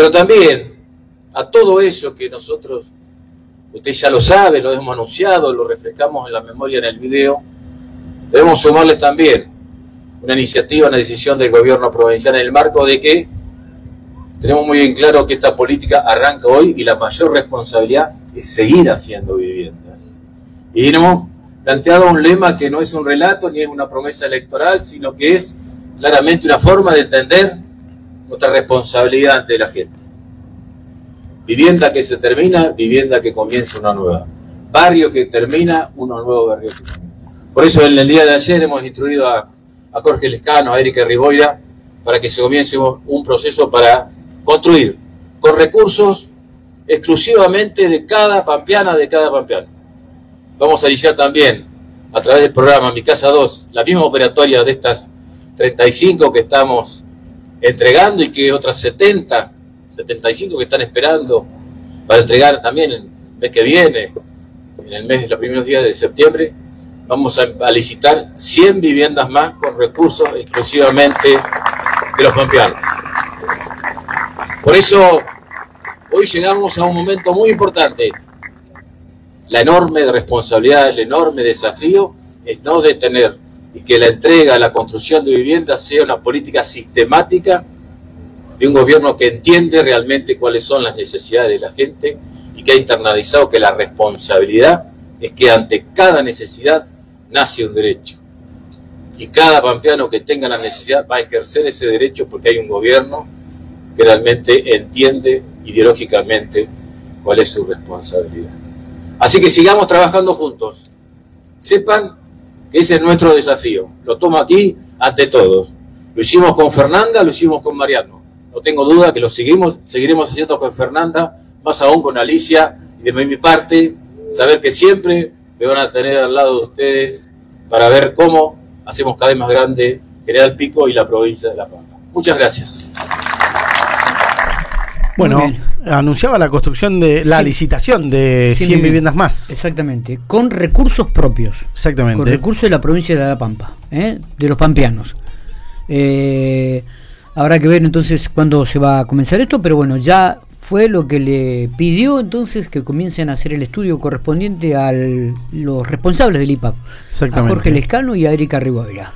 Pero también a todo eso que nosotros, usted ya lo sabe, lo hemos anunciado, lo refrescamos en la memoria en el video, debemos sumarle también una iniciativa, una decisión del gobierno provincial en el marco de que tenemos muy bien claro que esta política arranca hoy y la mayor responsabilidad es seguir haciendo viviendas. Y hemos planteado un lema que no es un relato ni es una promesa electoral, sino que es claramente una forma de entender nuestra responsabilidad ante la gente. Vivienda que se termina, vivienda que comienza una nueva. Barrio que termina, uno nuevo barrio que comienza. Por eso en el día de ayer hemos instruido a, Jorge Lescano, a Erika Riboira, para que se comience un proceso para construir con recursos exclusivamente de cada pampeana, de cada pampeano. Vamos a iniciar también a través del programa Mi Casa 2, la misma operatoria de estas 35 que estamos entregando y que otras 70, 75 que están esperando para entregar también el mes que viene, en el mes, los primeros días de septiembre, vamos a, licitar 100 viviendas más con recursos exclusivamente de los pampeanos. Por eso hoy llegamos a un momento muy importante. La enorme responsabilidad, el enorme desafío es no detener y que la entrega, la construcción de viviendas sea una política sistemática de un gobierno que entiende realmente cuáles son las necesidades de la gente y que ha internalizado que la responsabilidad es que ante cada necesidad nace un derecho. Y cada pampeano que tenga la necesidad va a ejercer ese derecho porque hay un gobierno que realmente entiende ideológicamente cuál es su responsabilidad. Así que sigamos trabajando juntos. Sepan ese es nuestro desafío. Lo tomo aquí ante todos. Lo hicimos con Fernanda, lo hicimos con Mariano. No tengo duda que lo seguimos, seguiremos haciendo con Fernanda, más aún con Alicia, y de mi parte, saber que siempre me van a tener al lado de ustedes para ver cómo hacemos cada vez más grande General Pico y la provincia de La Pampa. Muchas gracias. Bueno, anunciaba la construcción de la licitación de 100, viviendas más. Exactamente, con recursos propios. Exactamente. Con recursos de la provincia de La Pampa, ¿eh? de los pampeanos. Eh, habrá que ver entonces cuándo se va a comenzar esto, pero bueno, ya fue lo que le pidió entonces que comiencen a hacer el estudio correspondiente a los responsables del IPAP, a Jorge Lescano y a Erika Riboira.